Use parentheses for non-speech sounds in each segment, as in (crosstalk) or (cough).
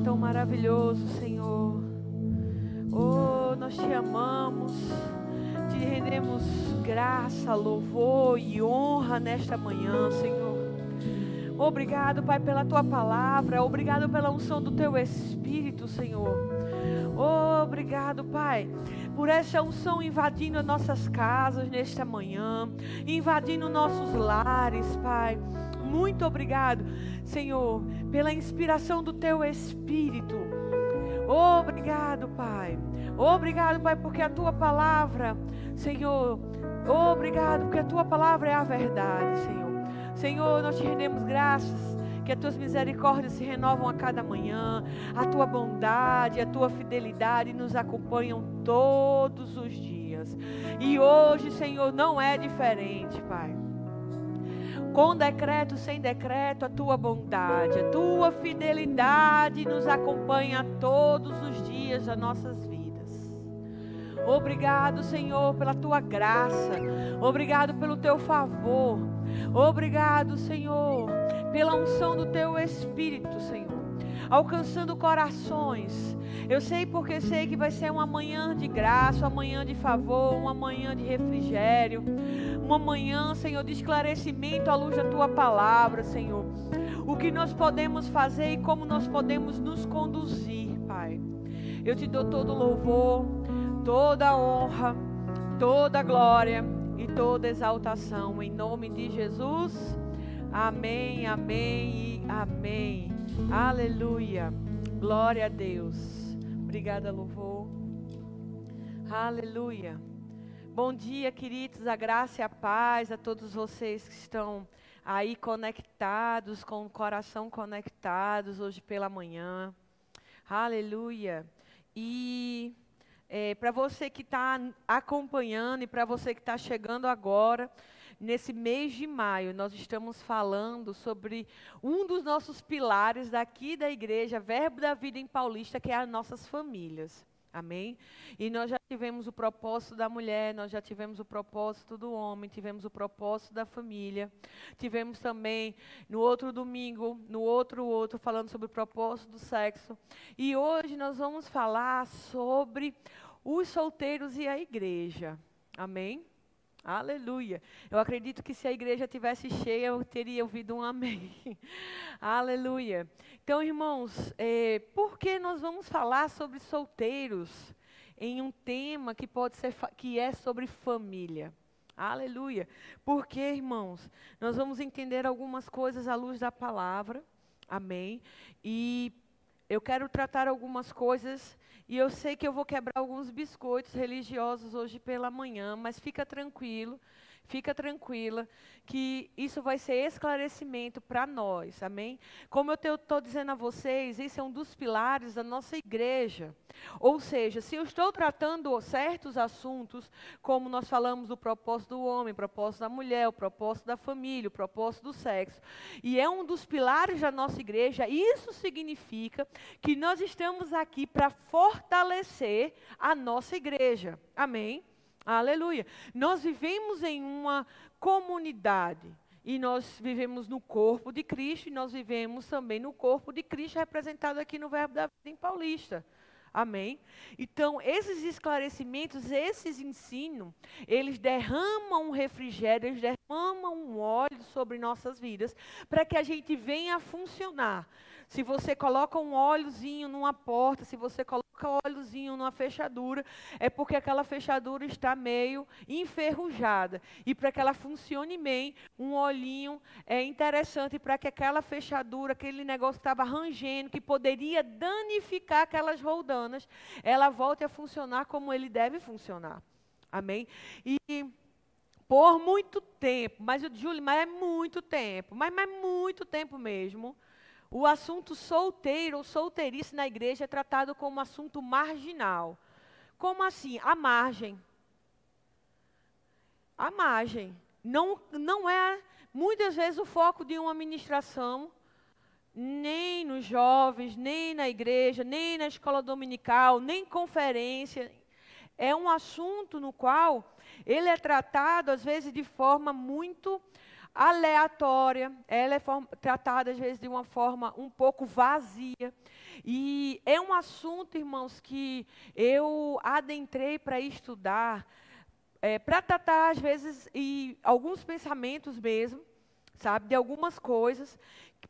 é tão maravilhoso, Senhor. Oh, nós te amamos, te rendemos graça, louvor e honra nesta manhã, Senhor. Obrigado, Pai, pela tua palavra, obrigado pela unção do teu Espírito, Senhor. Obrigado, Pai, por essa unção invadindo as nossas casas nesta manhã, invadindo nossos lares, Pai. Muito obrigado, Senhor, pela inspiração do teu Espírito. Obrigado, Pai. Obrigado, Pai, porque a tua palavra, Senhor, obrigado, porque a tua palavra é a verdade, Senhor. Senhor, nós te rendemos graças que as tuas misericórdias se renovam a cada manhã, a tua bondade, a tua fidelidade nos acompanham todos os dias. E hoje, Senhor, não é diferente, Pai com decreto, sem decreto, a tua bondade, a tua fidelidade nos acompanha todos os dias das nossas vidas. Obrigado, Senhor, pela tua graça. Obrigado pelo teu favor. Obrigado, Senhor, pela unção do teu Espírito, Senhor alcançando corações. Eu sei porque sei que vai ser uma manhã de graça, uma manhã de favor, uma manhã de refrigério, uma manhã, Senhor, de esclarecimento à luz da tua palavra, Senhor. O que nós podemos fazer e como nós podemos nos conduzir, Pai. Eu te dou todo louvor, toda honra, toda glória e toda exaltação em nome de Jesus. Amém, amém e amém. Aleluia. Glória a Deus. Obrigada, louvor. Aleluia. Bom dia, queridos. A graça e a paz a todos vocês que estão aí conectados, com o coração conectados hoje pela manhã. Aleluia. E é, para você que está acompanhando e para você que está chegando agora, nesse mês de maio, nós estamos falando sobre um dos nossos pilares daqui da igreja, Verbo da Vida em Paulista, que é as nossas famílias. Amém? E nós já tivemos o propósito da mulher, nós já tivemos o propósito do homem, tivemos o propósito da família. Tivemos também no outro domingo, no outro outro, falando sobre o propósito do sexo. E hoje nós vamos falar sobre os solteiros e a igreja. Amém? Aleluia. Eu acredito que se a igreja tivesse cheia, eu teria ouvido um amém. (laughs) Aleluia. Então, irmãos, é, por que nós vamos falar sobre solteiros em um tema que pode ser que é sobre família? Aleluia. Porque, irmãos, nós vamos entender algumas coisas à luz da palavra. Amém. E eu quero tratar algumas coisas e eu sei que eu vou quebrar alguns biscoitos religiosos hoje pela manhã, mas fica tranquilo, fica tranquila, que isso vai ser esclarecimento para nós, amém? Como eu estou dizendo a vocês, esse é um dos pilares da nossa igreja. Ou seja, se eu estou tratando certos assuntos, como nós falamos do propósito do homem, propósito da mulher, o propósito da família, o propósito do sexo, e é um dos pilares da nossa igreja, isso significa que nós estamos aqui para fortalecer a nossa igreja. Amém? Aleluia. Nós vivemos em uma comunidade. E nós vivemos no corpo de Cristo e nós vivemos também no corpo de Cristo, representado aqui no Verbo da Vida em Paulista. Amém? Então, esses esclarecimentos, esses ensinos, eles derramam um refrigério, eles derramam um óleo sobre nossas vidas, para que a gente venha a funcionar. Se você coloca um óleozinho numa porta, se você coloca óleozinho numa fechadura, é porque aquela fechadura está meio enferrujada. E para que ela funcione bem, um olhinho é interessante para que aquela fechadura, aquele negócio que estava rangendo, que poderia danificar aquelas roldanas, ela volte a funcionar como ele deve funcionar. Amém? E por muito tempo, mas Júlio, mas é muito tempo, mas, mas muito tempo mesmo. O assunto solteiro ou solteirice na igreja é tratado como um assunto marginal. Como assim? A margem. A margem. Não, não é, muitas vezes, o foco de uma ministração, nem nos jovens, nem na igreja, nem na escola dominical, nem conferência. É um assunto no qual ele é tratado, às vezes, de forma muito aleatória, ela é tratada às vezes de uma forma um pouco vazia. E é um assunto, irmãos, que eu adentrei para estudar, é, para tratar às vezes e alguns pensamentos mesmo, sabe, de algumas coisas,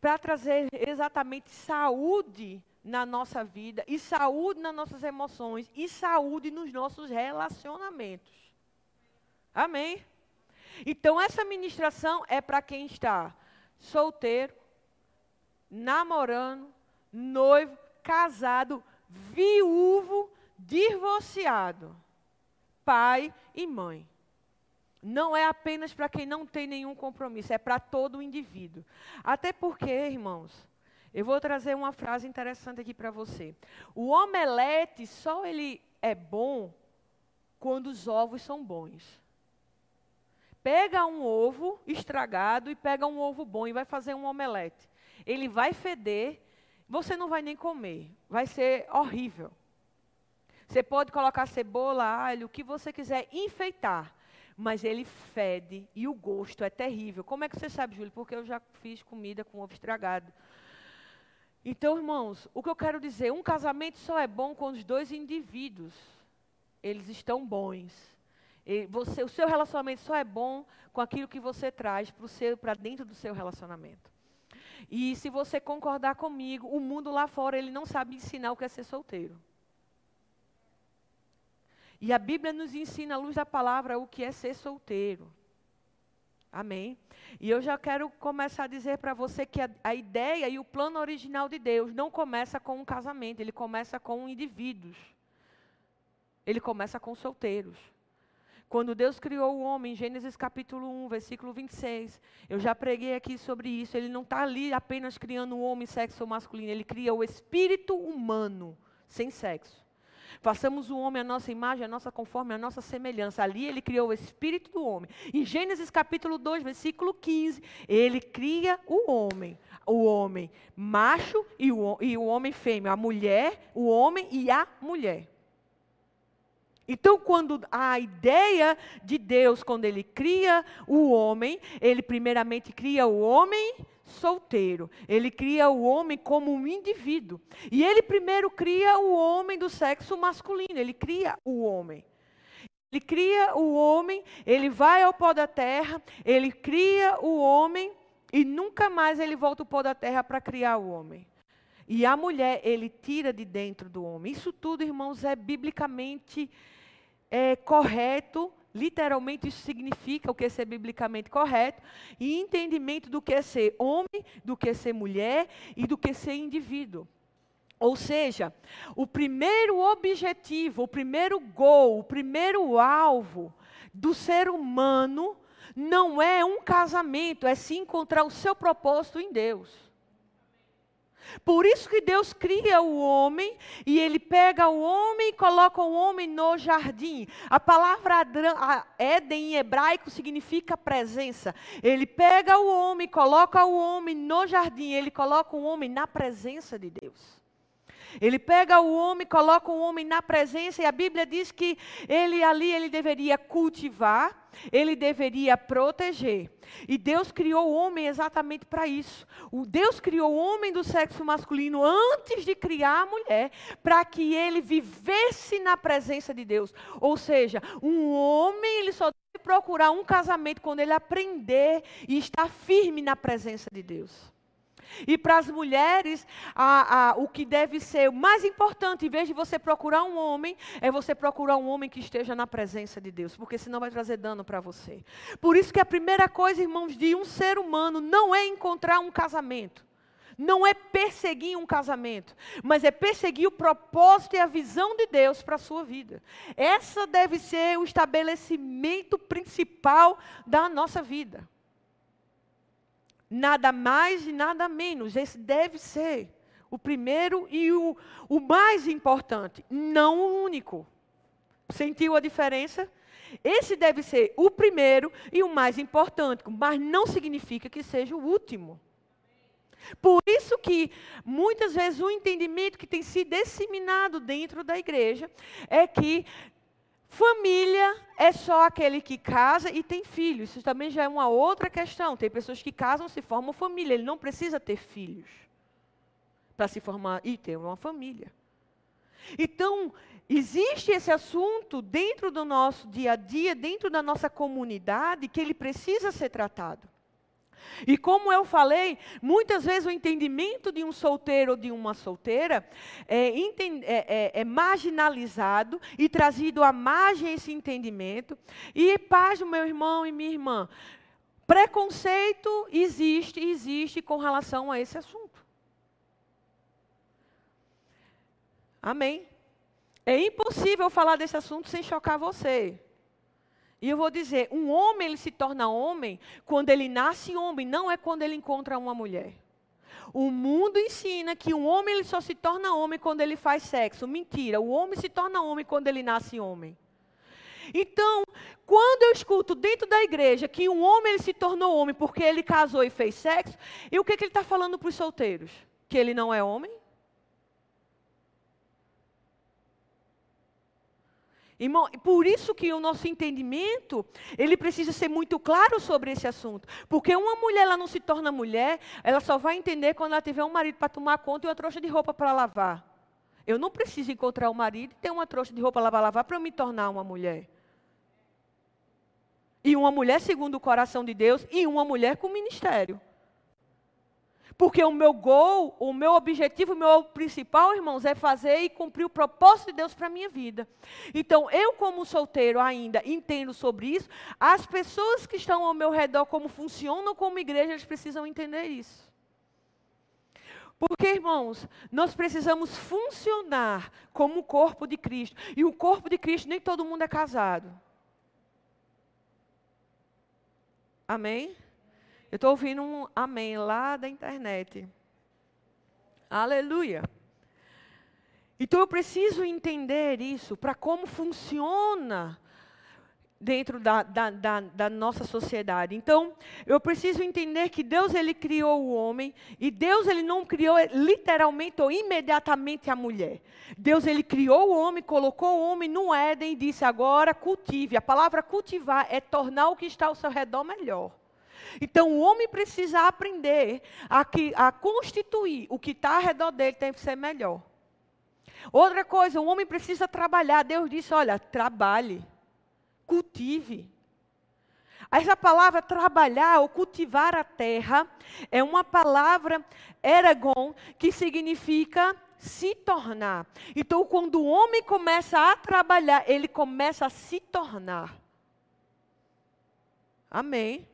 para trazer exatamente saúde na nossa vida e saúde nas nossas emoções e saúde nos nossos relacionamentos. Amém? Então, essa ministração é para quem está solteiro, namorando, noivo, casado, viúvo, divorciado, pai e mãe. Não é apenas para quem não tem nenhum compromisso, é para todo o indivíduo. Até porque, irmãos, eu vou trazer uma frase interessante aqui para você. O omelete só ele é bom quando os ovos são bons. Pega um ovo estragado e pega um ovo bom e vai fazer um omelete. Ele vai feder, você não vai nem comer. Vai ser horrível. Você pode colocar cebola, alho, o que você quiser, enfeitar. Mas ele fede e o gosto é terrível. Como é que você sabe, Júlio? Porque eu já fiz comida com ovo estragado. Então, irmãos, o que eu quero dizer, um casamento só é bom quando os dois indivíduos eles estão bons. Você, o seu relacionamento só é bom com aquilo que você traz para dentro do seu relacionamento. E se você concordar comigo, o mundo lá fora ele não sabe ensinar o que é ser solteiro. E a Bíblia nos ensina, à luz da palavra, o que é ser solteiro. Amém? E eu já quero começar a dizer para você que a, a, ideia e o plano original de Deus não começa com um casamento, ele começa com indivíduos. Ele começa com solteiros. Quando Deus criou o homem, Gênesis capítulo 1, versículo 26, eu já preguei aqui sobre isso. Ele não está ali apenas criando o homem sexo masculino, ele cria o espírito humano sem sexo. Façamos o homem a nossa imagem, a nossa conforme, a nossa semelhança. Ali ele criou o espírito do homem. Em Gênesis capítulo 2, versículo 15, ele cria o homem. O homem macho e o, e o homem fêmea. A mulher, o homem e a mulher. Então, quando a ideia de Deus, quando ele cria o homem, ele primeiramente cria o homem solteiro. Ele cria o homem como um indivíduo. E ele primeiro cria o homem do sexo masculino, ele cria o homem. Ele cria o homem, ele vai ao pó da terra, ele cria o homem e nunca mais ele volta ao pó da terra para criar o homem. E a mulher, ele tira de dentro do homem. Isso tudo, irmãos, é biblicamente é, correto, literalmente isso significa o que é ser biblicamente correto, e entendimento do que é ser homem, do que é ser mulher e do que é ser indivíduo. Ou seja, o primeiro objetivo, o primeiro gol, o primeiro alvo do ser humano não é um casamento, é se encontrar o seu propósito em Deus. Por isso que Deus cria o homem e ele pega o homem e coloca o homem no jardim. A palavra Éden em hebraico significa presença. Ele pega o homem, coloca o homem no jardim, ele coloca o homem na presença de Deus. Ele pega o homem, coloca o homem na presença e a Bíblia diz que ele ali ele deveria cultivar, ele deveria proteger. E Deus criou o homem exatamente para isso. O Deus criou o homem do sexo masculino antes de criar a mulher, para que ele vivesse na presença de Deus. Ou seja, um homem ele só deve procurar um casamento quando ele aprender e estar firme na presença de Deus. E para as mulheres, a, a, o que deve ser o mais importante, em vez de você procurar um homem, é você procurar um homem que esteja na presença de Deus, porque senão vai trazer dano para você. Por isso que a primeira coisa, irmãos, de um ser humano não é encontrar um casamento. Não é perseguir um casamento, mas é perseguir o propósito e a visão de Deus para a sua vida. Essa deve ser o estabelecimento principal da nossa vida. Nada mais e nada menos. Esse deve ser o primeiro e o, o mais importante, não o único. Sentiu a diferença? Esse deve ser o primeiro e o mais importante, mas não significa que seja o último. Por isso que muitas vezes o entendimento que tem sido disseminado dentro da igreja é que Família é só aquele que casa e tem filhos. Isso também já é uma outra questão. Tem pessoas que casam se formam família. Ele não precisa ter filhos para se formar e ter uma família. Então, existe esse assunto dentro do nosso dia a dia, dentro da nossa comunidade, que ele precisa ser tratado. E como eu falei, muitas vezes o entendimento de um solteiro ou de uma solteira é, é, é, é marginalizado e trazido à margem esse entendimento. E paz, meu irmão e minha irmã, preconceito existe, existe com relação a esse assunto. Amém? É impossível falar desse assunto sem chocar você. E eu vou dizer, um homem ele se torna homem quando ele nasce homem, não é quando ele encontra uma mulher. O mundo ensina que um homem ele só se torna homem quando ele faz sexo. Mentira, o homem se torna homem quando ele nasce homem. Então, quando eu escuto dentro da igreja que um homem ele se tornou homem porque ele casou e fez sexo, e o que, que ele está falando para os solteiros? Que ele não é homem? Irmão, por isso que o nosso entendimento, ele precisa ser muito claro sobre esse assunto. Porque uma mulher, ela não se torna mulher, ela só vai entender quando ela tiver um marido para tomar conta e uma trouxa de roupa para lavar. Eu não preciso encontrar um marido e ter uma trouxa de roupa para lavar para eu me tornar uma mulher. E uma mulher segundo o coração de Deus e uma mulher com ministério. Porque o meu gol, o meu objetivo, o meu principal, irmãos, é fazer e cumprir o propósito de Deus para a minha vida. Então, eu, como solteiro, ainda entendo sobre isso. As pessoas que estão ao meu redor, como funcionam como igreja, eles precisam entender isso. Porque, irmãos, nós precisamos funcionar como o corpo de Cristo. E o corpo de Cristo, nem todo mundo é casado. Amém? Eu estou ouvindo um amém lá da internet. Aleluia. Então eu preciso entender isso para como funciona dentro da, da, da, da, nossa sociedade. Então, eu preciso entender que Deus ele criou o homem e Deus ele não criou literalmente ou imediatamente a mulher. Deus ele criou o homem, colocou o homem no Éden e disse agora cultive. A palavra cultivar é tornar o que está ao seu redor melhor. Então, o homem precisa aprender a, que, a constituir o que está ao redor dele tem que ser melhor. Outra coisa, o homem precisa trabalhar. Deus disse: olha, trabalhe, cultive. Essa palavra trabalhar ou cultivar a terra é uma palavra eragon que significa se tornar. Então, quando o homem começa a trabalhar, ele começa a se tornar. Amém.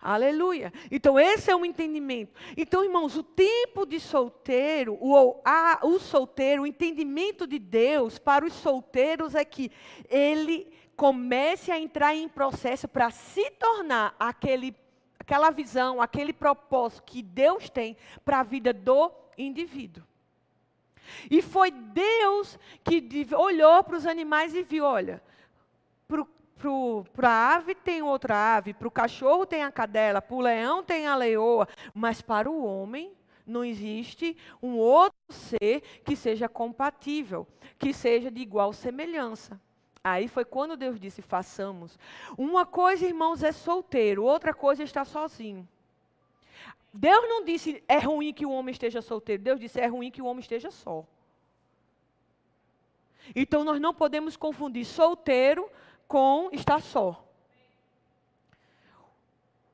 Aleluia. Então, esse é o entendimento. Então, irmãos, o tempo de solteiro, o, a, o solteiro, o entendimento de Deus para os solteiros é que ele comece a entrar em processo para se tornar aquele, aquela visão, aquele propósito que Deus tem para a vida do indivíduo. E foi Deus que olhou para os animais e viu: olha, para o para a ave tem outra ave, para o cachorro tem a cadela, para o leão tem a leoa, mas para o homem não existe um outro ser que seja compatível, que seja de igual semelhança. Aí foi quando Deus disse: façamos. Uma coisa, irmãos, é solteiro, outra coisa é estar sozinho. Deus não disse é ruim que o homem esteja solteiro, Deus disse é ruim que o homem esteja só. Então nós não podemos confundir solteiro com estar só.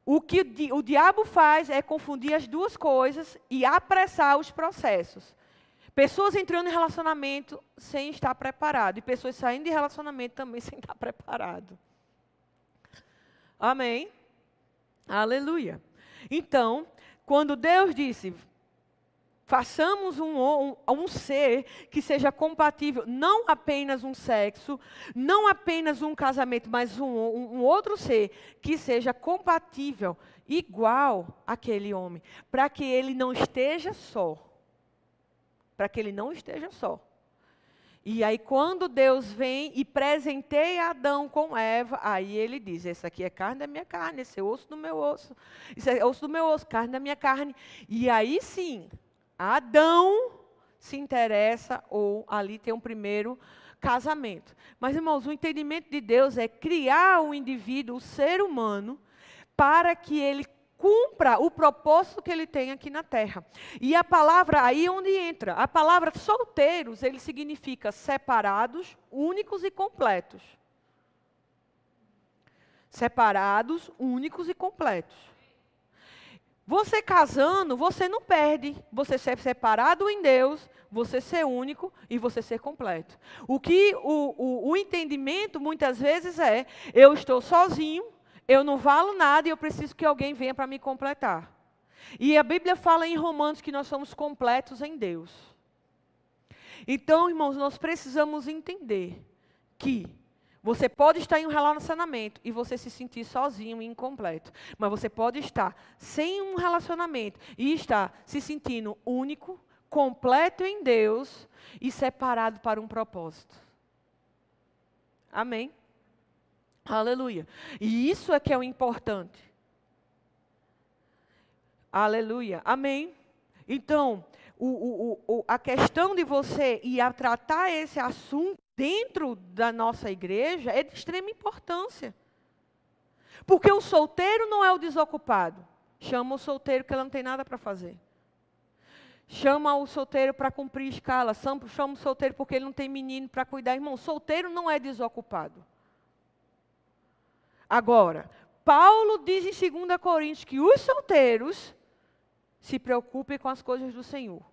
O que o diabo faz é confundir as duas coisas e apressar os processos. Pessoas entrando em relacionamento sem estar preparado e pessoas saindo de relacionamento também (laughs) sem estar preparado. Amém? Aleluia. Então, quando Deus disse, Façamos um, um, um, ser que seja compatível, não apenas um sexo, não apenas um casamento, mas um, um outro ser que seja compatível, igual àquele homem, para que ele não esteja só. Para que ele não esteja só. E aí, quando Deus vem e presenteia Adão com Eva, aí ele diz: Esse aqui é carne da minha carne, esse é osso do meu osso, isso é osso do meu osso, carne da minha carne. E aí sim, Adão se interessa ou ali tem um primeiro casamento. Mas, irmãos, o entendimento de Deus é criar o indivíduo, o ser humano, para que ele cumpra o propósito que ele tem aqui na terra. E a palavra, aí é onde entra, a palavra solteiros, ele significa separados, únicos e completos. Separados, únicos e completos. Você casando, você não perde. Você ser separado em Deus, você ser único e você ser completo. O que o, o, o entendimento muitas vezes é: eu estou sozinho, eu não valo nada e eu preciso que alguém venha para me completar. E a Bíblia fala em Romanos que nós somos completos em Deus. Então, irmãos, nós precisamos entender que você pode estar em um relacionamento e você se sentir sozinho e incompleto. Mas você pode estar sem um relacionamento e estar se sentindo único, completo em Deus e separado para um propósito. Amém? Aleluia. E isso é que é o importante. Aleluia. Amém. Então, o, o, o, a questão de você ir a tratar esse assunto dentro da nossa igreja é de extrema importância. Porque o solteiro não é o desocupado. Chama o solteiro que ele não tem nada para fazer. Chama o solteiro para cumprir escala. Chama o solteiro porque ele não tem menino para cuidar. Irmão, solteiro não é desocupado. Agora, Paulo diz em 2 Coríntios que os solteiros se preocupem com as coisas do Senhor.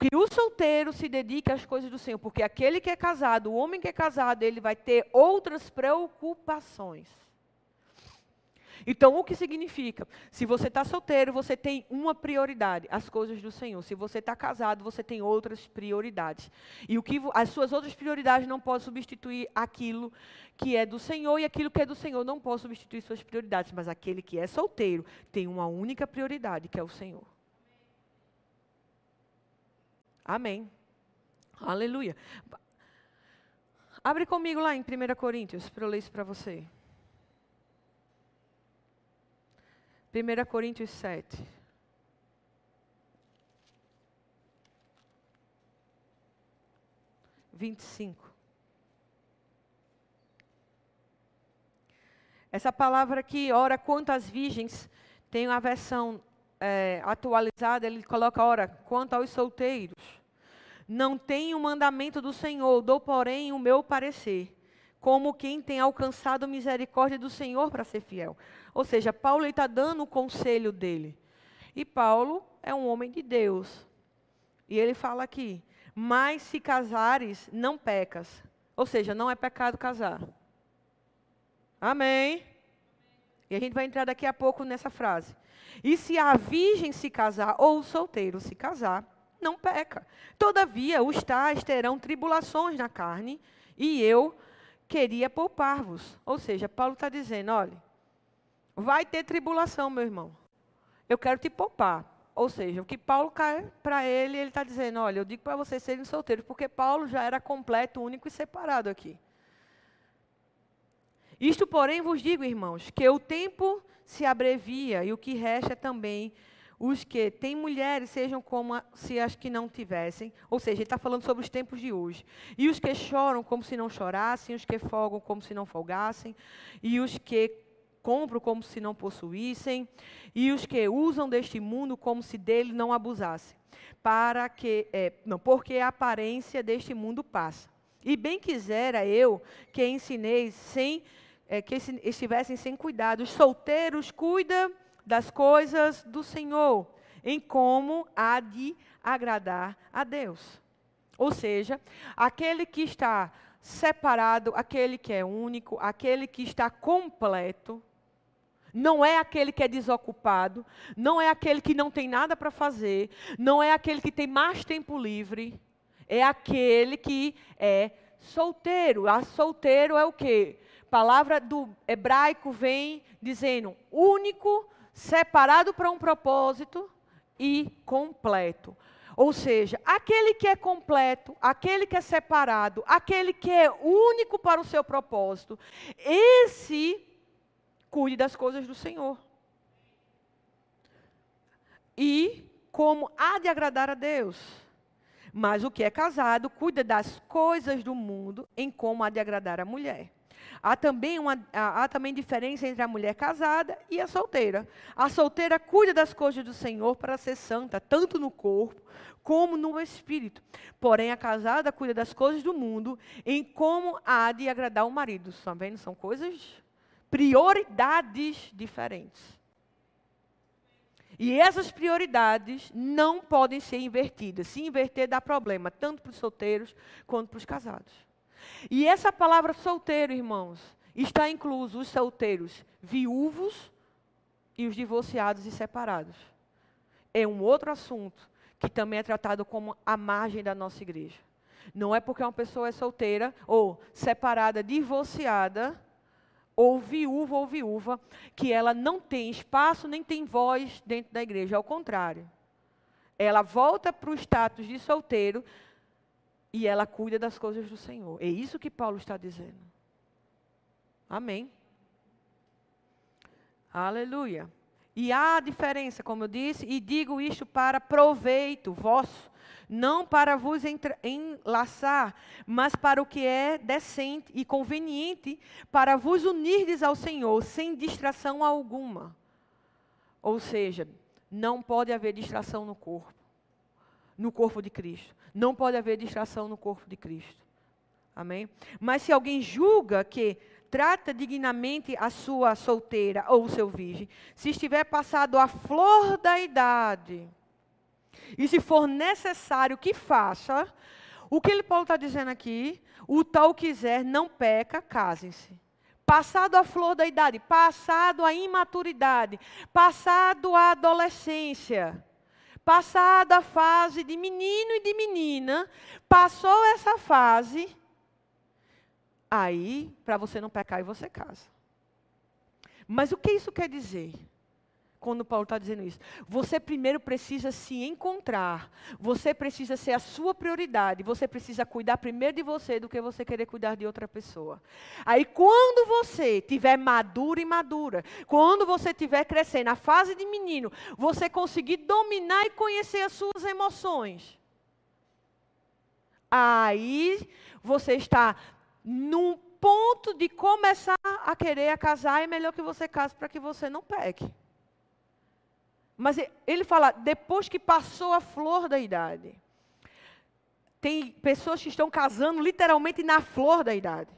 Que o solteiro se dedique às coisas do Senhor, porque aquele que é casado, o homem que é casado, ele vai ter outras preocupações. Então, o que significa? Se você está solteiro, você tem uma prioridade, as coisas do Senhor. Se você está casado, você tem outras prioridades. E o que as suas outras prioridades não podem substituir aquilo que é do Senhor, e aquilo que é do Senhor não pode substituir suas prioridades. Mas aquele que é solteiro tem uma única prioridade, que é o Senhor. Amém. Aleluia. Abre comigo lá em 1 Coríntios, para eu ler isso para você. 1 Coríntios 7. Vinte e cinco. Essa palavra aqui, ora, quantas virgens, tem uma versão é, atualizada, ele coloca, ora, quanto aos solteiros. Não tenho o mandamento do Senhor, dou, porém, o meu parecer, como quem tem alcançado misericórdia do Senhor para ser fiel. Ou seja, Paulo está dando o conselho dele. E Paulo é um homem de Deus. E ele fala aqui: Mas se casares, não pecas. Ou seja, não é pecado casar. Amém. E a gente vai entrar daqui a pouco nessa frase. E se a virgem se casar, ou o solteiro se casar, não peca. Todavia, os tais terão tribulações na carne, e eu queria poupar-vos. Ou seja, Paulo está dizendo: olha, vai ter tribulação, meu irmão. Eu quero te poupar. Ou seja, o que Paulo cai para ele, ele está dizendo: olha, eu digo para vocês serem solteiros, porque Paulo já era completo, único e separado aqui. Isto, porém, vos digo, irmãos, que o tempo se abrevia e o que resta também os que têm mulheres sejam como se as que não tivessem. Ou seja, ele está falando sobre os tempos de hoje. E os que choram como se não chorassem, os que folgam como se não folgassem, e os que compram como se não possuíssem, e os que usam deste mundo como se dele não abusassem. Para que, é, não, porque a aparência deste mundo passa. E bem quisera eu que ensineis sem é, que estivessem sem cuidado. Os solteiros cuida das coisas do Senhor, em como há de agradar a Deus. Ou seja, aquele que está separado, aquele que é único, aquele que está completo, não é aquele que é desocupado, não é aquele que não tem nada para fazer, não é aquele que tem mais tempo livre, é aquele que é solteiro. A solteiro é o quê? palavra do hebraico vem dizendo único, separado para um propósito e completo. Ou seja, aquele que é completo, aquele que é separado, aquele que é único para o seu propósito, esse cuide das coisas do Senhor. E como há de agradar a Deus. Mas o que é casado cuida das coisas do mundo em como há de agradar a mulher. Há também, uma, há, há também diferença entre a mulher casada e a solteira. A solteira cuida das coisas do Senhor para ser santa, tanto no corpo como no espírito. Porém, a casada cuida das coisas do mundo em como há de agradar o marido. Estão vendo? São coisas, prioridades diferentes. E essas prioridades não podem ser invertidas. Se inverter dá problema, tanto para os solteiros quanto para os casados. E essa palavra solteiro, irmãos, está incluso os solteiros viúvos e os divorciados e separados. É um outro assunto que também é tratado como a margem da nossa igreja. Não é porque uma pessoa é solteira ou separada, divorciada, ou viúva ou viúva, que ela não tem espaço nem tem voz dentro da igreja. Ao contrário. Ela volta para o status de solteiro e ela cuida das coisas do Senhor. É isso que Paulo está dizendo. Amém. Aleluia. E há diferença, como eu disse, e digo isto para proveito vosso não para vos enlaçar, mas para o que é decente e conveniente, para vos unirdes ao Senhor, sem distração alguma. Ou seja, não pode haver distração no corpo, no corpo de Cristo. Não pode haver distração no corpo de Cristo. Amém? Mas se alguém julga que trata dignamente a sua solteira ou o seu virgem, se estiver passado a flor da idade, e se for necessário que faça, o que ele Paulo está dizendo aqui, o tal quiser não peca, casem-se. Passado a flor da idade, passado a imaturidade, passado a adolescência, passada a fase de menino e de menina, passou essa fase, aí, para você não pecar, você casa. Mas o que isso quer dizer? Quando Paulo está dizendo isso. Você primeiro precisa se encontrar. Você precisa ser a sua prioridade. Você precisa cuidar primeiro de você do que você querer cuidar de outra pessoa. Aí, quando você tiver maduro e madura, quando você estiver crescendo, na fase de menino, você conseguir dominar e conhecer as suas emoções. Aí você está num ponto de começar a querer a casar, é melhor que você case para que você não peque. Mas ele fala, depois que passou a flor da idade. Tem pessoas que estão casando literalmente na flor da idade.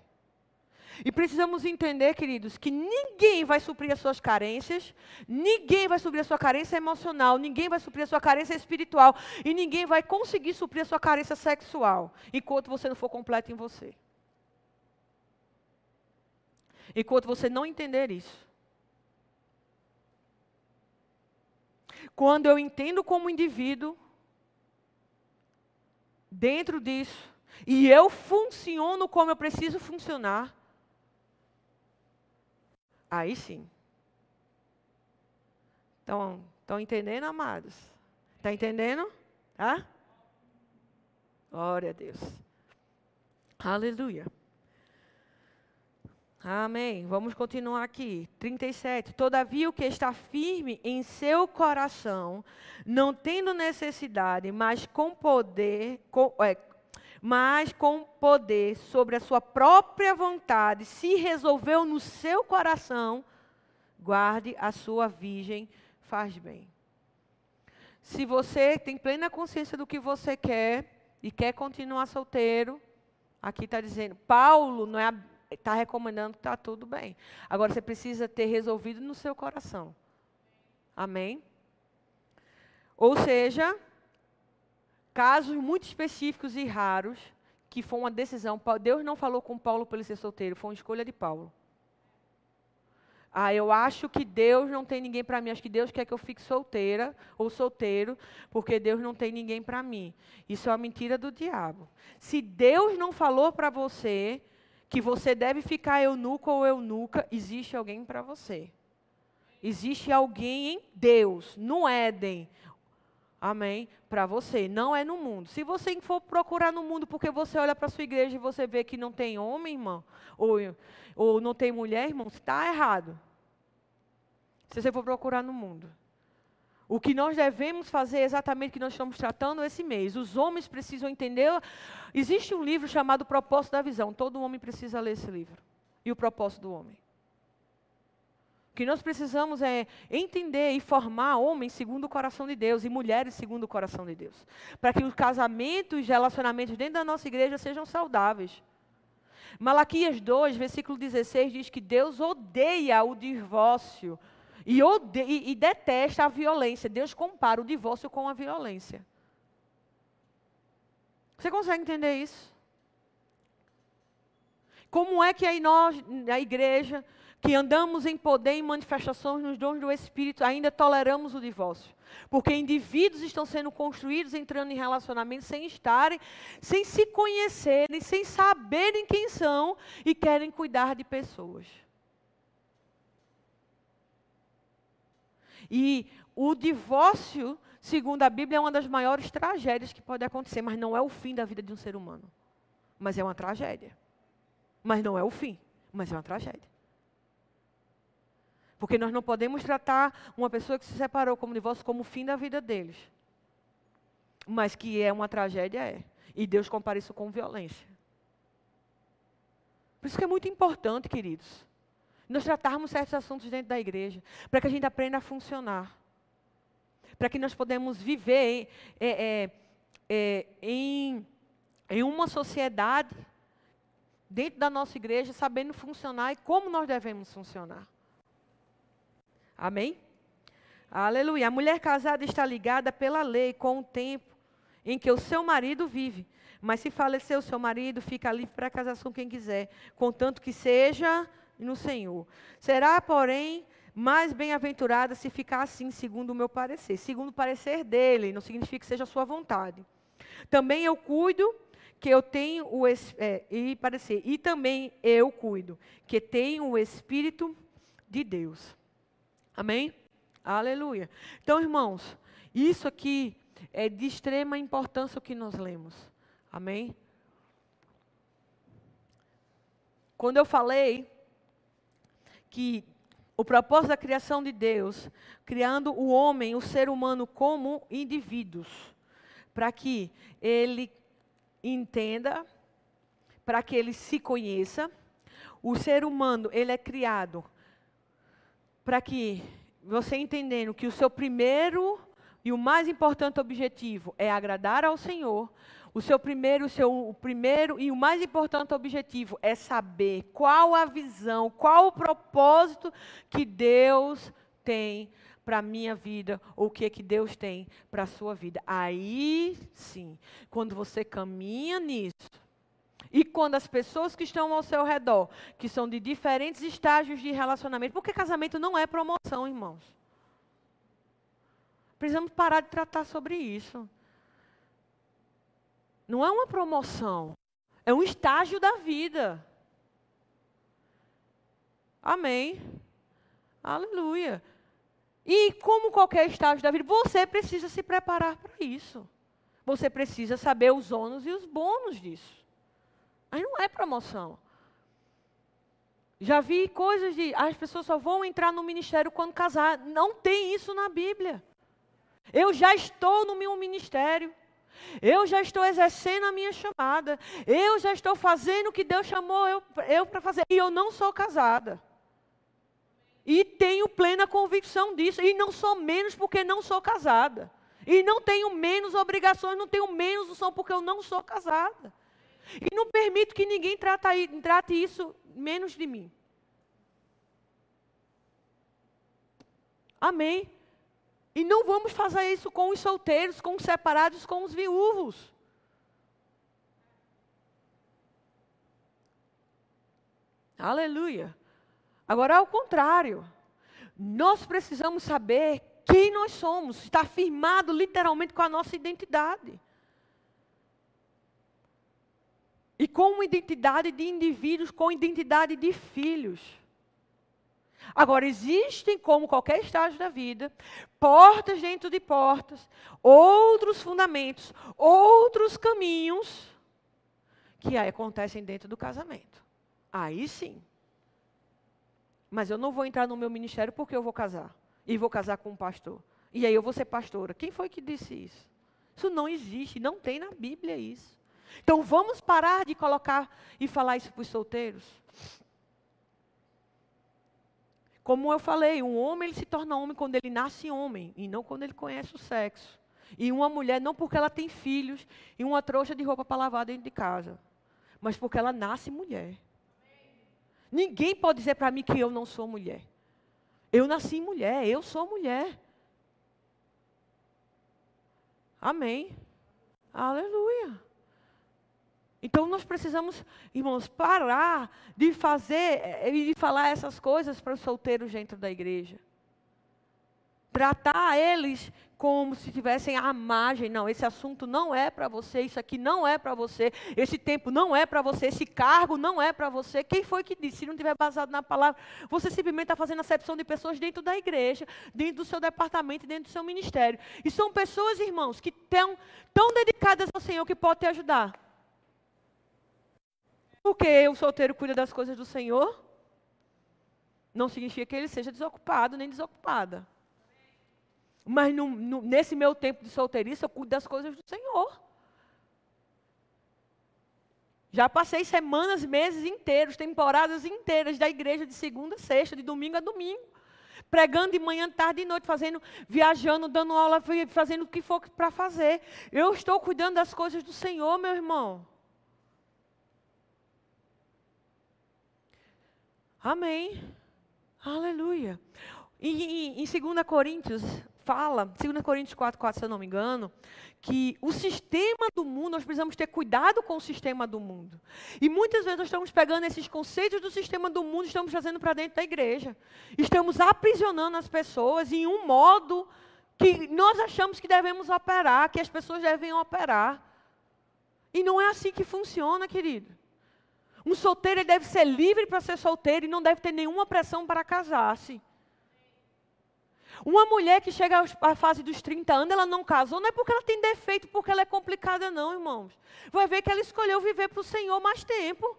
E precisamos entender, queridos, que ninguém vai suprir as suas carências, ninguém vai suprir a sua carência emocional, ninguém vai suprir a sua carência espiritual, e ninguém vai conseguir suprir a sua carência sexual, enquanto você não for completo em você. Enquanto você não entender isso. Quando eu entendo como indivíduo, dentro disso, e eu funciono como eu preciso funcionar, aí sim. Então, estão entendendo, amados? Está entendendo? Tá? Glória a Deus. Aleluia. Amém. Vamos continuar aqui. 37. Todavia, o que está firme em seu coração, não tendo necessidade, mas com poder, com, é, mas com poder sobre a sua própria vontade, se resolveu no seu coração, guarde a sua virgem, faz bem. Se você tem plena consciência do que você quer e quer continuar solteiro, aqui está dizendo, Paulo não é está recomendando que está tudo bem. Agora você precisa ter resolvido no seu coração. Amém? Ou seja, casos muito específicos e raros, que foi uma decisão. Deus não falou com Paulo para ele ser solteiro, foi uma escolha de Paulo. Ah, eu acho que Deus não tem ninguém para mim. Acho que Deus quer que eu fique solteira ou solteiro, porque Deus não tem ninguém para mim. Isso é uma mentira do diabo. Se Deus não falou para você, que você deve ficar eunuco ou eunuca, existe alguém para você. Existe alguém em Deus, no Éden. Amém? Para você, não é no mundo. Se você for procurar no mundo porque você olha para a sua igreja e você vê que não tem homem, irmão, ou, ou não tem mulher, irmão, está errado. Se você for procurar no mundo. O que nós devemos fazer é exatamente o que nós estamos tratando esse mês. Os homens precisam entender. Existe um livro chamado Propósito da Visão. Todo homem precisa ler esse livro. E o propósito do homem. O que nós precisamos é entender e formar homens segundo o coração de Deus e mulheres segundo o coração de Deus. Para que os casamentos e relacionamentos dentro da nossa igreja sejam saudáveis. Malaquias 2, versículo 16 diz que Deus odeia o divórcio e, odeia, e, e detesta a violência. Deus compara o divórcio com a violência. Você consegue entender isso? Como é que aí nós, a igreja, que andamos em poder e manifestações nos dons do Espírito, ainda toleramos o divórcio? Porque indivíduos estão sendo construídos entrando em relacionamentos sem estarem, sem se conhecerem, sem saberem quem são e querem cuidar de pessoas. E o divórcio, segundo a Bíblia, é uma das maiores tragédias que pode acontecer, mas não é o fim da vida de um ser humano. Mas é uma tragédia. Mas não é o fim, mas é uma tragédia. Porque nós não podemos tratar uma pessoa que se separou como divórcio como o fim da vida deles. Mas que é uma tragédia, é. E Deus compara isso com violência. Por isso que é muito importante, queridos, nós tratarmos certos assuntos dentro da igreja, para que a gente aprenda a funcionar. Para que nós podemos viver é, é, é, em, em uma sociedade, dentro da nossa igreja, sabendo funcionar e como nós devemos funcionar. Amém? Aleluia. A mulher casada está ligada pela lei com o tempo em que o seu marido vive. Mas se falecer o seu marido, fica livre para casar com quem quiser, contanto que seja no Senhor. Será, porém, mais bem-aventurada se ficar assim, segundo o meu parecer. Segundo o parecer dele, não significa que seja a sua vontade. Também eu cuido que eu tenho o é, e parecer. E também eu cuido que tenho o Espírito de Deus. Amém? Aleluia. Então, irmãos, isso aqui é de extrema importância o que nós lemos. Amém? Quando eu falei que o propósito da criação de Deus, criando o homem, o ser humano como indivíduos, para que ele entenda, para que ele se conheça. O ser humano, ele é criado para que você entendendo que o seu primeiro e o mais importante objetivo é agradar ao Senhor, o seu primeiro, o seu o primeiro e o mais importante objetivo é saber qual a visão, qual o propósito que Deus tem para a minha vida, ou o que, que Deus tem para a sua vida. Aí sim, quando você caminha nisso, e quando as pessoas que estão ao seu redor, que são de diferentes estágios de relacionamento, porque casamento não é promoção, irmãos. Precisamos parar de tratar sobre isso. Não é uma promoção, é um estágio da vida. Amém. Aleluia. E como qualquer estágio da vida, você precisa se preparar para isso. Você precisa saber os ônus e os bônus disso. Mas não é promoção. Já vi coisas de as pessoas só vão entrar no ministério quando casar. Não tem isso na Bíblia. Eu já estou no meu ministério. Eu já estou exercendo a minha chamada. Eu já estou fazendo o que Deus chamou eu, eu para fazer. E eu não sou casada. E tenho plena convicção disso. E não sou menos porque não sou casada. E não tenho menos obrigações, não tenho menos o som porque eu não sou casada. E não permito que ninguém trate isso menos de mim. Amém. E não vamos fazer isso com os solteiros, com os separados, com os viúvos. Aleluia. Agora, ao contrário, nós precisamos saber quem nós somos, está firmado literalmente com a nossa identidade. E com uma identidade de indivíduos, com identidade de filhos. Agora, existem, como qualquer estágio da vida, portas dentro de portas, outros fundamentos, outros caminhos que aí acontecem dentro do casamento. Aí sim. Mas eu não vou entrar no meu ministério porque eu vou casar. E vou casar com um pastor. E aí eu vou ser pastora. Quem foi que disse isso? Isso não existe, não tem na Bíblia isso. Então vamos parar de colocar e falar isso para os solteiros. Como eu falei, um homem ele se torna homem quando ele nasce homem e não quando ele conhece o sexo. E uma mulher não porque ela tem filhos e uma trouxa de roupa para lavar dentro de casa, mas porque ela nasce mulher. Ninguém pode dizer para mim que eu não sou mulher. Eu nasci mulher, eu sou mulher. Amém. Aleluia. Então nós precisamos, irmãos, parar de fazer eh, e de falar essas coisas para os solteiros dentro da igreja. Tratar eles como se tivessem a margem. Não, esse assunto não é para você, isso aqui não é para você, esse tempo não é para você, esse cargo não é para você. Quem foi que disse? Se não tiver baseado na palavra, você simplesmente está fazendo acepção de pessoas dentro da igreja, dentro do seu departamento, dentro do seu ministério. E são pessoas, irmãos, que estão tão dedicadas ao Senhor que podem te ajudar. Porque o solteiro cuida das coisas do Senhor, não significa que ele seja desocupado nem desocupada. Mas no, no, nesse meu tempo de solteirice, eu cuido das coisas do Senhor. Já passei semanas, meses inteiros, temporadas inteiras da igreja de segunda a sexta, de domingo a domingo. Pregando de manhã, tarde e noite, fazendo, viajando, dando aula, fazendo o que for para fazer. Eu estou cuidando das coisas do Senhor, meu irmão. Amém. Aleluia. E, em 2 Coríntios, fala, 2 Coríntios 4, 4, se eu não me engano, que o sistema do mundo, nós precisamos ter cuidado com o sistema do mundo. E muitas vezes nós estamos pegando esses conceitos do sistema do mundo e estamos trazendo para dentro da igreja. Estamos aprisionando as pessoas em um modo que nós achamos que devemos operar, que as pessoas devem operar. E não é assim que funciona, querido. Um solteiro deve ser livre para ser solteiro e não deve ter nenhuma pressão para casar-se. Uma mulher que chega à fase dos 30 anos, ela não casou, não é porque ela tem defeito, porque ela é complicada, não, irmãos. Vai ver que ela escolheu viver para o Senhor mais tempo.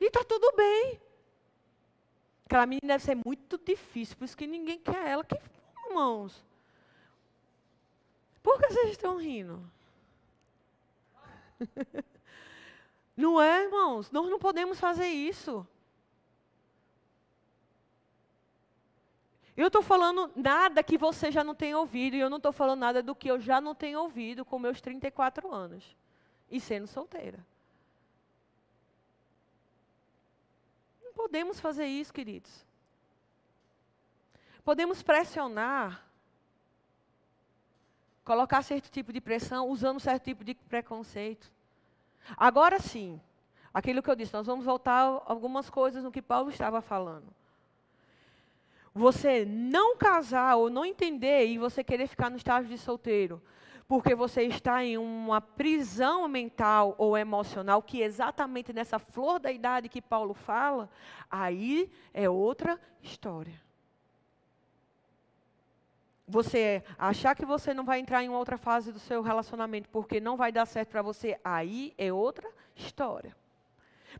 E está tudo bem. Aquela menina deve ser muito difícil, por isso que ninguém quer ela. Que irmãos? Por que vocês estão rindo? (laughs) não é, irmãos? Nós não podemos fazer isso. Eu estou falando nada que você já não tenha ouvido, e eu não estou falando nada do que eu já não tenho ouvido com meus 34 anos e sendo solteira. Não podemos fazer isso, queridos. Podemos pressionar, colocar certo tipo de pressão, usando certo tipo de preconceito. Agora sim, aquilo que eu disse, nós vamos voltar algumas coisas no que Paulo estava falando você não casar ou não entender e você querer ficar no estágio de solteiro, porque você está em uma prisão mental ou emocional, que é exatamente nessa flor da idade que Paulo fala, aí é outra história. Você achar que você não vai entrar em outra fase do seu relacionamento porque não vai dar certo para você, aí é outra história.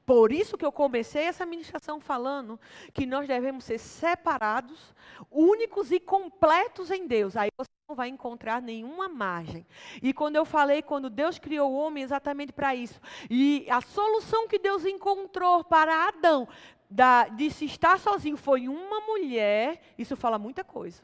Por isso que eu comecei essa ministração falando que nós devemos ser separados, únicos e completos em Deus. Aí você não vai encontrar nenhuma margem. E quando eu falei, quando Deus criou o homem exatamente para isso, e a solução que Deus encontrou para Adão da, de se estar sozinho foi uma mulher, isso fala muita coisa.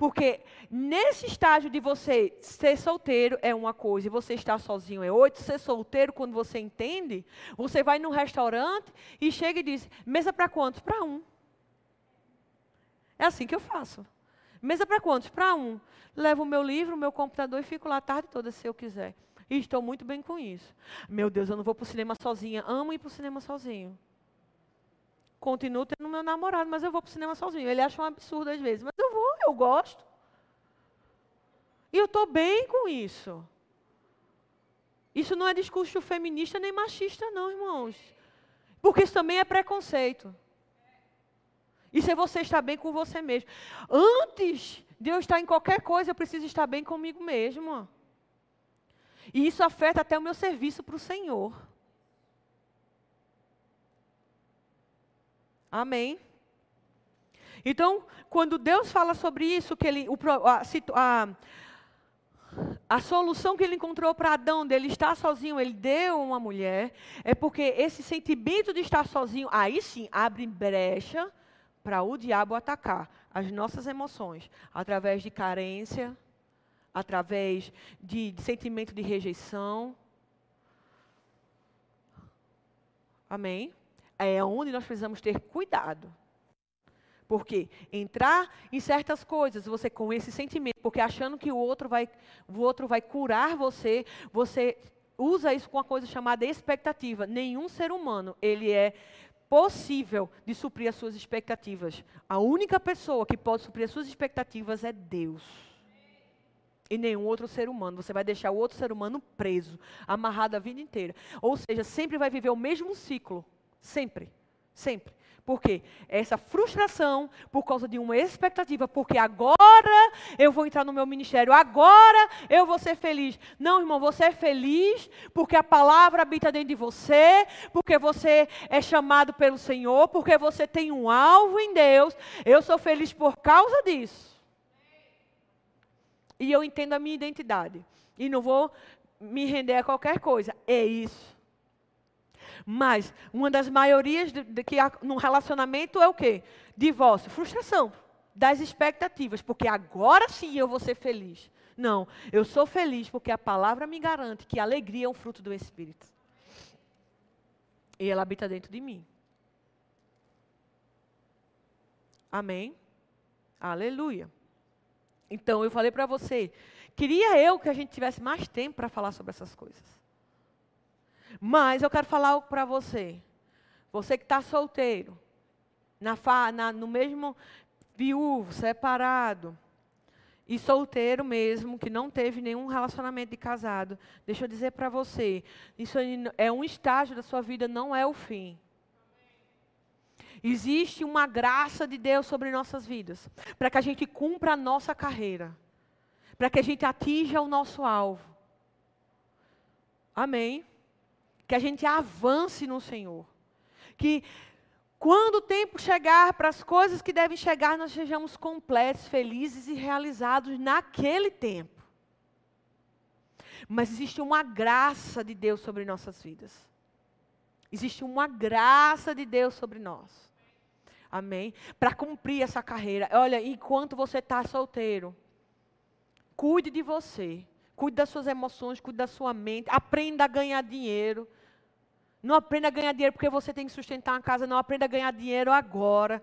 Porque nesse estágio de você ser solteiro é uma coisa e você estar sozinho é outra. Ser solteiro, quando você entende, você vai num restaurante e chega e diz: mesa para quantos? Para um. É assim que eu faço. Mesa para quantos? Para um. Levo o meu livro, o meu computador e fico lá a tarde toda se eu quiser. E estou muito bem com isso. Meu Deus, eu não vou para o cinema sozinha. Amo ir para o cinema sozinho. Continuo tendo meu namorado, mas eu vou para o cinema sozinho. Ele acha um absurdo às vezes, mas eu vou, eu gosto. E eu estou bem com isso. Isso não é discurso feminista nem machista, não, irmãos. Porque isso também é preconceito. Isso é você estar bem com você mesmo. Antes de eu estar em qualquer coisa, eu preciso estar bem comigo mesmo. E isso afeta até o meu serviço para o Senhor. Amém. Então, quando Deus fala sobre isso, que ele, o, a, a, a solução que ele encontrou para Adão, dele estar sozinho, ele deu uma mulher, é porque esse sentimento de estar sozinho, aí sim, abre brecha para o diabo atacar as nossas emoções, através de carência, através de, de sentimento de rejeição. Amém? É onde nós precisamos ter cuidado. Porque entrar em certas coisas, você com esse sentimento, porque achando que o outro vai, o outro vai curar você, você usa isso com uma coisa chamada expectativa. Nenhum ser humano, ele é possível de suprir as suas expectativas. A única pessoa que pode suprir as suas expectativas é Deus. E nenhum outro ser humano. Você vai deixar o outro ser humano preso, amarrado a vida inteira. Ou seja, sempre vai viver o mesmo ciclo. Sempre. Sempre. Por quê? Essa frustração por causa de uma expectativa, porque agora eu vou entrar no meu ministério, agora eu vou ser feliz. Não, irmão, você é feliz porque a palavra habita dentro de você, porque você é chamado pelo Senhor, porque você tem um alvo em Deus. Eu sou feliz por causa disso. E eu entendo a minha identidade. E não vou me render a qualquer coisa. É isso. Mas uma das maiorias de, de que há num relacionamento é o quê? Divórcio, frustração das expectativas, porque agora sim eu vou ser feliz. Não, eu sou feliz porque a palavra me garante que a alegria é um fruto do Espírito. E ela habita dentro de mim. Amém? Aleluia. Então eu falei para você, queria eu que a gente tivesse mais tempo para falar sobre essas coisas. Mas eu quero falar algo para você. Você que está solteiro, na, na, no mesmo viúvo, separado, e solteiro mesmo, que não teve nenhum relacionamento de casado, deixa eu dizer para você, isso é um estágio da sua vida, não é o fim. Existe uma graça de Deus sobre nossas vidas, para que a gente cumpra a nossa carreira, para que a gente atinja o nosso alvo. Amém? Que a gente avance no Senhor. Que quando o tempo chegar para as coisas que devem chegar, nós sejamos completos, felizes e realizados naquele tempo. Mas existe uma graça de Deus sobre nossas vidas. Existe uma graça de Deus sobre nós. Amém? Para cumprir essa carreira. Olha, enquanto você está solteiro, cuide de você. Cuide das suas emoções, cuide da sua mente. Aprenda a ganhar dinheiro. Não aprenda a ganhar dinheiro porque você tem que sustentar uma casa. Não aprenda a ganhar dinheiro agora.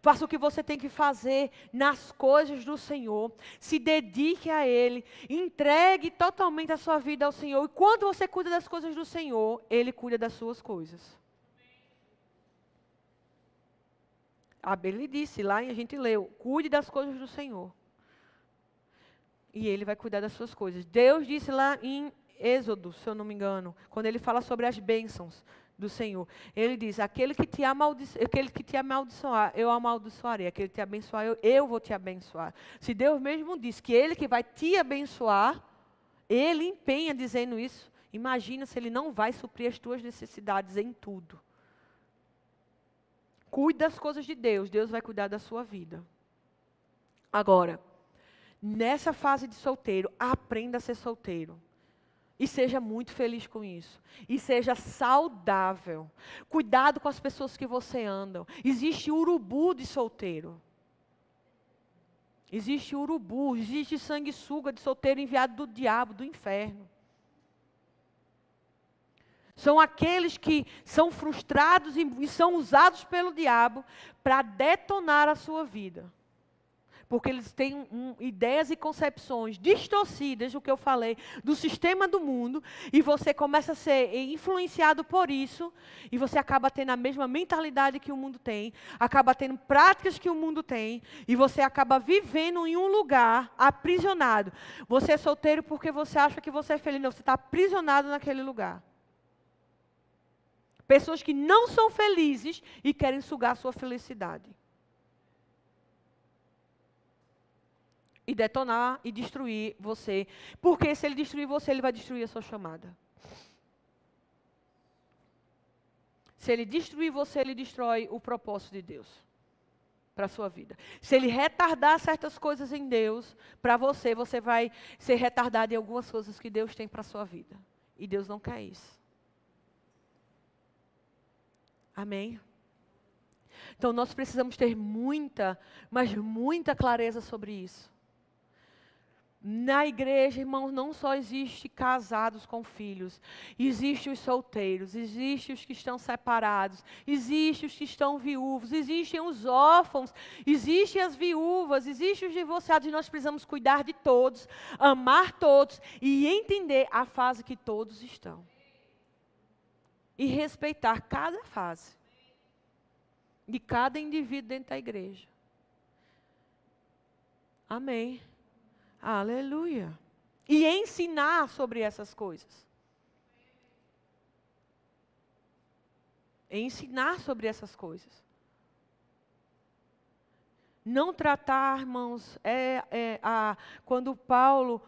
Faça o que você tem que fazer nas coisas do Senhor. Se dedique a Ele. Entregue totalmente a sua vida ao Senhor. E quando você cuida das coisas do Senhor, Ele cuida das suas coisas. A Bíblia disse lá e a gente leu: cuide das coisas do Senhor. E Ele vai cuidar das suas coisas. Deus disse lá em Êxodo, se eu não me engano, quando ele fala sobre as bênçãos do Senhor. Ele diz: aquele que te, amaldiço... aquele que te amaldiçoar, eu amaldiçoarei. Aquele que te abençoar, eu, eu vou te abençoar. Se Deus mesmo diz que Ele que vai te abençoar, Ele empenha dizendo isso. Imagina se Ele não vai suprir as tuas necessidades em tudo. Cuide das coisas de Deus, Deus vai cuidar da sua vida. Agora, nessa fase de solteiro, aprenda a ser solteiro. E seja muito feliz com isso. E seja saudável. Cuidado com as pessoas que você anda. Existe urubu de solteiro. Existe urubu, existe sanguessuga de solteiro enviado do diabo, do inferno. São aqueles que são frustrados e, e são usados pelo diabo para detonar a sua vida porque eles têm um, ideias e concepções distorcidas do que eu falei, do sistema do mundo, e você começa a ser influenciado por isso, e você acaba tendo a mesma mentalidade que o mundo tem, acaba tendo práticas que o mundo tem, e você acaba vivendo em um lugar aprisionado. Você é solteiro porque você acha que você é feliz, não, você está aprisionado naquele lugar. Pessoas que não são felizes e querem sugar a sua felicidade. E detonar e destruir você. Porque se ele destruir você, ele vai destruir a sua chamada. Se ele destruir você, ele destrói o propósito de Deus. para a sua vida. Se ele retardar certas coisas em Deus, para você, você vai ser retardado em algumas coisas que Deus tem para a sua vida. E Deus não quer isso. Amém? Então nós precisamos ter muita, mas muita clareza sobre isso. Na igreja, irmãos, não só existe casados com filhos, existe os solteiros, existe os que estão separados, existe os que estão viúvos, existem os órfãos, existem as viúvas, existem os divorciados, e nós precisamos cuidar de todos, amar todos e entender a fase que todos estão. E respeitar cada fase de cada indivíduo dentro da igreja. Amém. Aleluia. E ensinar sobre essas coisas. Ensinar sobre essas coisas. Não tratar, irmãos, é, é a, quando Paulo,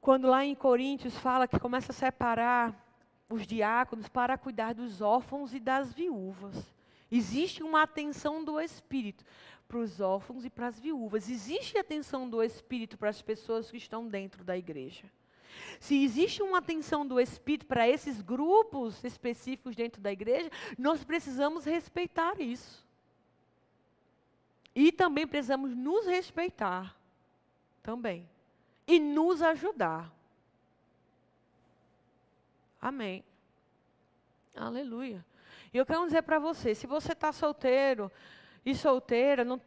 quando lá em Coríntios fala que começa a separar os diáconos para cuidar dos órfãos e das viúvas. Existe uma atenção do Espírito para os órfãos e para as viúvas. Existe atenção do Espírito para as pessoas que estão dentro da igreja. Se existe uma atenção do Espírito para esses grupos específicos dentro da igreja, nós precisamos respeitar isso. E também precisamos nos respeitar. Também. E nos ajudar. Amém. Aleluia. E eu quero dizer para você: se você está solteiro, e solteira, não,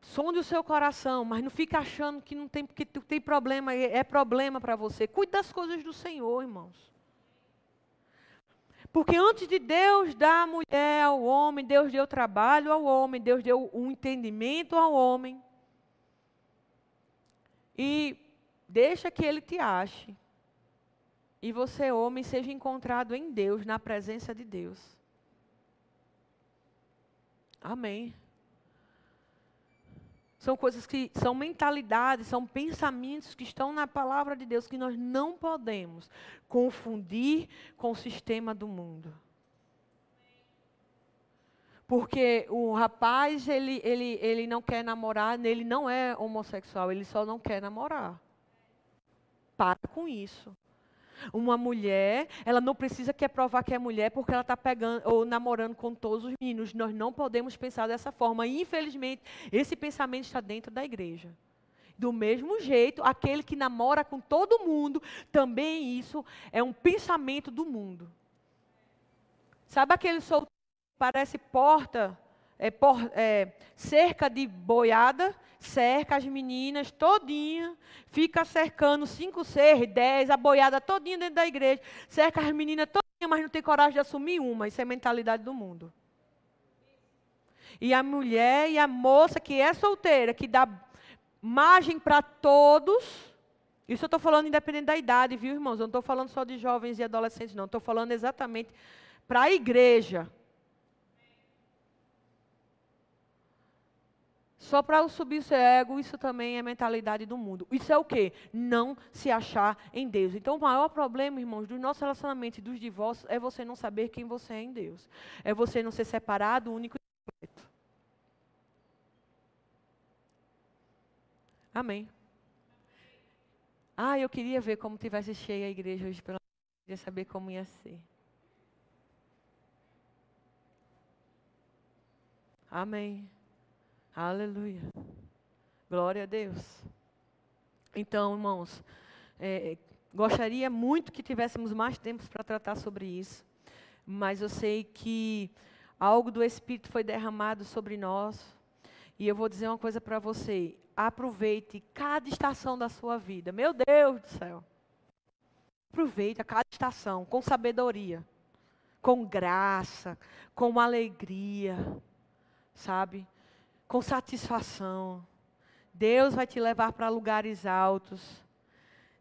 sonde o seu coração, mas não fica achando que não tem, que tem problema, é, é problema para você. Cuide das coisas do Senhor, irmãos. Porque antes de Deus dar a mulher ao homem, Deus deu trabalho ao homem, Deus deu um entendimento ao homem. E deixa que ele te ache. E você, homem, seja encontrado em Deus, na presença de Deus. Amém. São coisas que são mentalidades, são pensamentos que estão na palavra de Deus que nós não podemos confundir com o sistema do mundo. Porque o rapaz, ele, ele, ele não quer namorar, ele não é homossexual, ele só não quer namorar. Para com isso. Uma mulher, ela não precisa quer provar que é mulher porque ela está pegando ou namorando com todos os meninos. Nós não podemos pensar dessa forma. infelizmente, esse pensamento está dentro da igreja. Do mesmo jeito, aquele que namora com todo mundo, também isso é um pensamento do mundo. Sabe aquele solteiro que parece porta é, por, é, cerca de boiada, cerca as meninas todinha, fica cercando cinco ser, dez, a boiada todinha dentro da igreja, cerca as meninas todinha, mas não tem coragem de assumir uma. Isso é mentalidade do mundo. E a mulher e a moça que é solteira, que dá margem para todos, isso eu estou falando independente da idade, viu, irmãos? Eu não estou falando só de jovens e adolescentes, não. Estou falando exatamente para a igreja. Só para subir o seu ego, isso também é mentalidade do mundo. Isso é o quê? Não se achar em Deus. Então, o maior problema, irmãos, do nosso relacionamento e dos divórcios é você não saber quem você é em Deus. É você não ser separado, único e completo. Amém. Ah, eu queria ver como tivesse cheia a igreja hoje pela queria saber como ia ser. Amém. Aleluia. Glória a Deus. Então, irmãos, é, gostaria muito que tivéssemos mais tempo para tratar sobre isso, mas eu sei que algo do Espírito foi derramado sobre nós, e eu vou dizer uma coisa para você: aproveite cada estação da sua vida. Meu Deus do céu. Aproveite a cada estação com sabedoria, com graça, com alegria, sabe? Com satisfação. Deus vai te levar para lugares altos.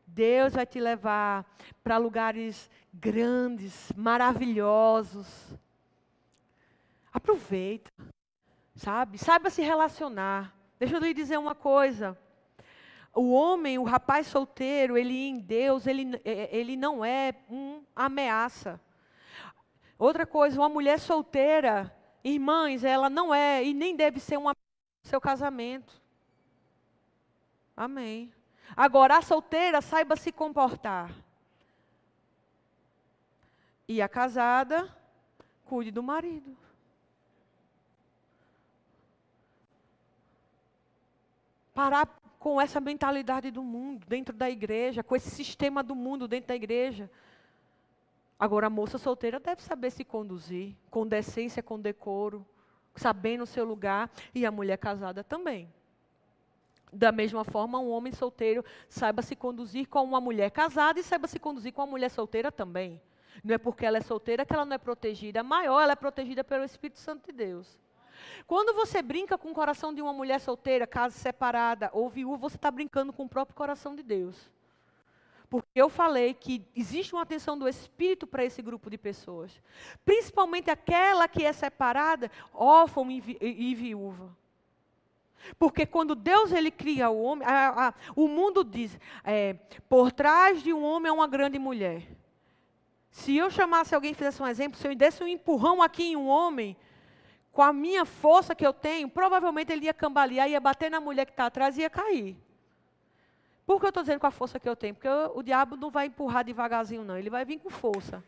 Deus vai te levar para lugares grandes, maravilhosos. Aproveita, sabe? Saiba se relacionar. Deixa eu lhe dizer uma coisa. O homem, o rapaz solteiro, ele em Deus, ele, ele não é uma ameaça. Outra coisa, uma mulher solteira, irmãs, ela não é e nem deve ser uma seu casamento. Amém. Agora, a solteira saiba se comportar. E a casada, cuide do marido. Parar com essa mentalidade do mundo dentro da igreja, com esse sistema do mundo dentro da igreja. Agora, a moça solteira deve saber se conduzir, com decência, com decoro, sabendo o seu lugar, e a mulher casada também. Da mesma forma, um homem solteiro saiba se conduzir com uma mulher casada e saiba se conduzir com uma mulher solteira também. Não é porque ela é solteira que ela não é protegida. Maior, ela é protegida pelo Espírito Santo de Deus. Quando você brinca com o coração de uma mulher solteira, casa separada ou viúva, você está brincando com o próprio coração de Deus. Porque eu falei que existe uma atenção do Espírito para esse grupo de pessoas. Principalmente aquela que é separada, órfã e, vi e viúva. Porque quando Deus ele cria o homem, a, a, o mundo diz, é, por trás de um homem é uma grande mulher. Se eu chamasse alguém e fizesse um exemplo, se eu desse um empurrão aqui em um homem, com a minha força que eu tenho, provavelmente ele ia cambalear, ia bater na mulher que está atrás e ia cair. Por que eu estou dizendo com a força que eu tenho? Porque o, o diabo não vai empurrar devagarzinho, não. Ele vai vir com força.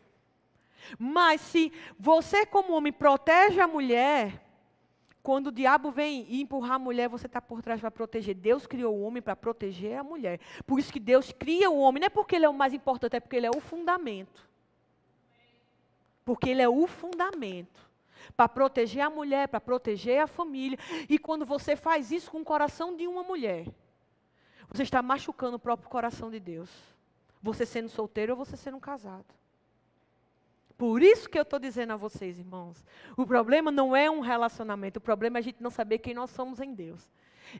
Mas se você, como homem, protege a mulher, quando o diabo vem e empurrar a mulher, você está por trás para proteger. Deus criou o homem para proteger a mulher. Por isso que Deus cria o homem. Não é porque ele é o mais importante, é porque ele é o fundamento. Porque ele é o fundamento para proteger a mulher, para proteger a família. E quando você faz isso com o coração de uma mulher, você está machucando o próprio coração de Deus. Você sendo solteiro ou você sendo casado. Por isso que eu estou dizendo a vocês, irmãos, o problema não é um relacionamento, o problema é a gente não saber quem nós somos em Deus.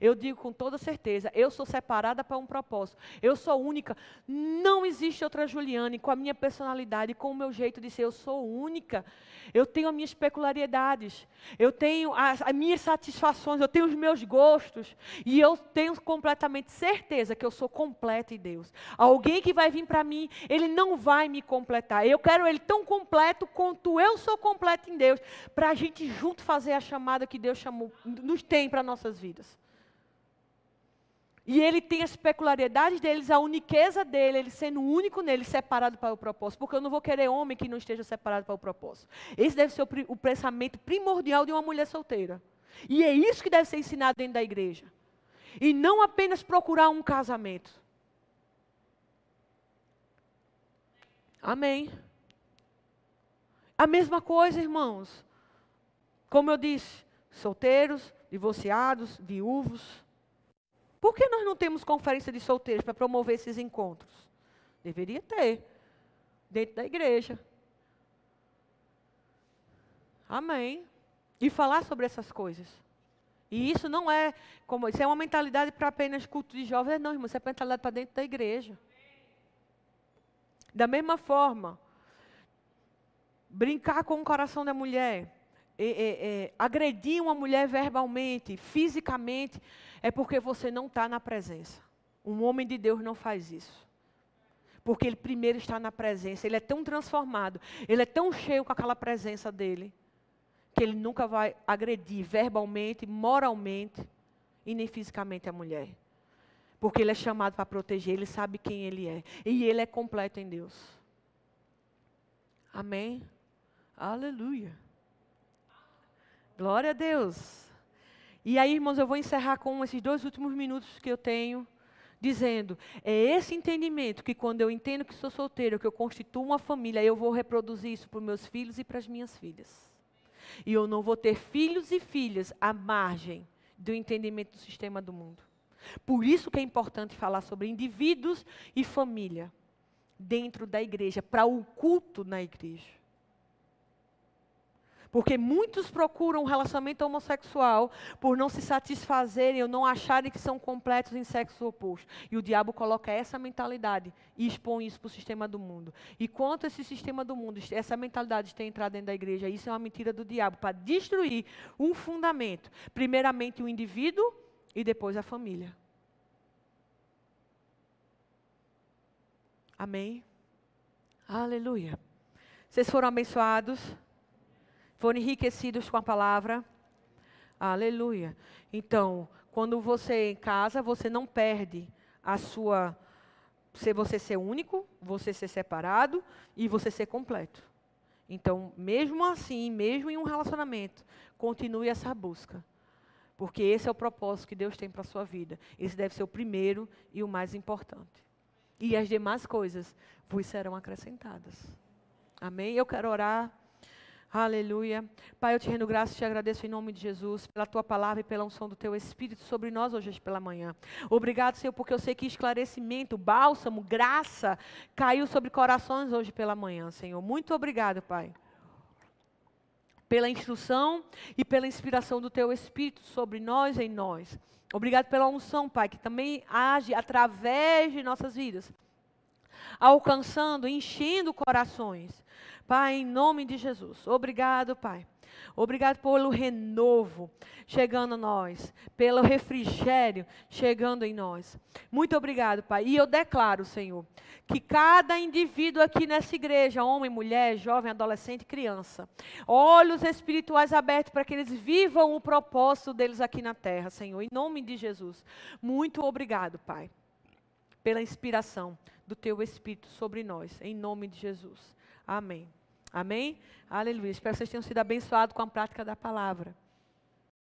Eu digo com toda certeza, eu sou separada para um propósito. Eu sou única. Não existe outra Juliane com a minha personalidade, com o meu jeito de ser. Eu sou única. Eu tenho as minhas peculiaridades. Eu tenho as, as minhas satisfações. Eu tenho os meus gostos. E eu tenho completamente certeza que eu sou completa em Deus. Alguém que vai vir para mim, ele não vai me completar. Eu quero ele tão completo quanto eu sou completo em Deus. Para a gente junto fazer a chamada que Deus chamou, nos tem para nossas vidas. E ele tem as peculiaridades deles, a uniqueza dele, ele sendo único nele, separado para o propósito. Porque eu não vou querer homem que não esteja separado para o propósito. Esse deve ser o, o pensamento primordial de uma mulher solteira. E é isso que deve ser ensinado dentro da igreja. E não apenas procurar um casamento. Amém. A mesma coisa, irmãos. Como eu disse, solteiros, divorciados, viúvos por que nós não temos conferência de solteiros para promover esses encontros? Deveria ter, dentro da igreja. Amém. E falar sobre essas coisas. E isso não é como isso é uma mentalidade para apenas culto de jovens, não, irmão, isso é mentalidade para dentro da igreja. Da mesma forma, brincar com o coração da mulher, é, é, é, agredir uma mulher verbalmente, fisicamente, é porque você não está na presença. Um homem de Deus não faz isso. Porque ele primeiro está na presença, ele é tão transformado, ele é tão cheio com aquela presença dele, que ele nunca vai agredir verbalmente, moralmente e nem fisicamente a mulher. Porque ele é chamado para proteger, ele sabe quem ele é. E ele é completo em Deus. Amém? Aleluia. Glória a Deus. E aí, irmãos, eu vou encerrar com esses dois últimos minutos que eu tenho, dizendo: é esse entendimento que quando eu entendo que sou solteiro, que eu constituo uma família, eu vou reproduzir isso para os meus filhos e para as minhas filhas. E eu não vou ter filhos e filhas à margem do entendimento do sistema do mundo. Por isso que é importante falar sobre indivíduos e família dentro da igreja, para o culto na igreja. Porque muitos procuram um relacionamento homossexual por não se satisfazerem ou não acharem que são completos em sexo oposto. E o diabo coloca essa mentalidade e expõe isso para o sistema do mundo. E quanto esse sistema do mundo, essa mentalidade tem entrado dentro da igreja, isso é uma mentira do diabo para destruir um fundamento. Primeiramente o indivíduo e depois a família. Amém? Aleluia. Vocês foram abençoados? Foram enriquecidos com a palavra? Aleluia. Então, quando você em casa, você não perde a sua se você ser único, você ser separado e você ser completo. Então, mesmo assim, mesmo em um relacionamento, continue essa busca. Porque esse é o propósito que Deus tem para a sua vida. Esse deve ser o primeiro e o mais importante. E as demais coisas vos serão acrescentadas. Amém? Eu quero orar. Aleluia. Pai, eu te rendo graça e te agradeço em nome de Jesus pela tua palavra e pela unção do teu Espírito sobre nós hoje pela manhã. Obrigado, Senhor, porque eu sei que esclarecimento, bálsamo, graça caiu sobre corações hoje pela manhã, Senhor. Muito obrigado, Pai. Pela instrução e pela inspiração do teu Espírito sobre nós e em nós. Obrigado pela unção, Pai, que também age através de nossas vidas, alcançando, enchendo corações Pai, em nome de Jesus, obrigado, Pai. Obrigado pelo renovo chegando a nós, pelo refrigério chegando em nós. Muito obrigado, Pai. E eu declaro, Senhor, que cada indivíduo aqui nessa igreja, homem, mulher, jovem, adolescente, criança, olhos espirituais abertos para que eles vivam o propósito deles aqui na terra, Senhor, em nome de Jesus. Muito obrigado, Pai, pela inspiração do Teu Espírito sobre nós, em nome de Jesus. Amém. Amém? Aleluia. Espero que vocês tenham sido abençoados com a prática da palavra.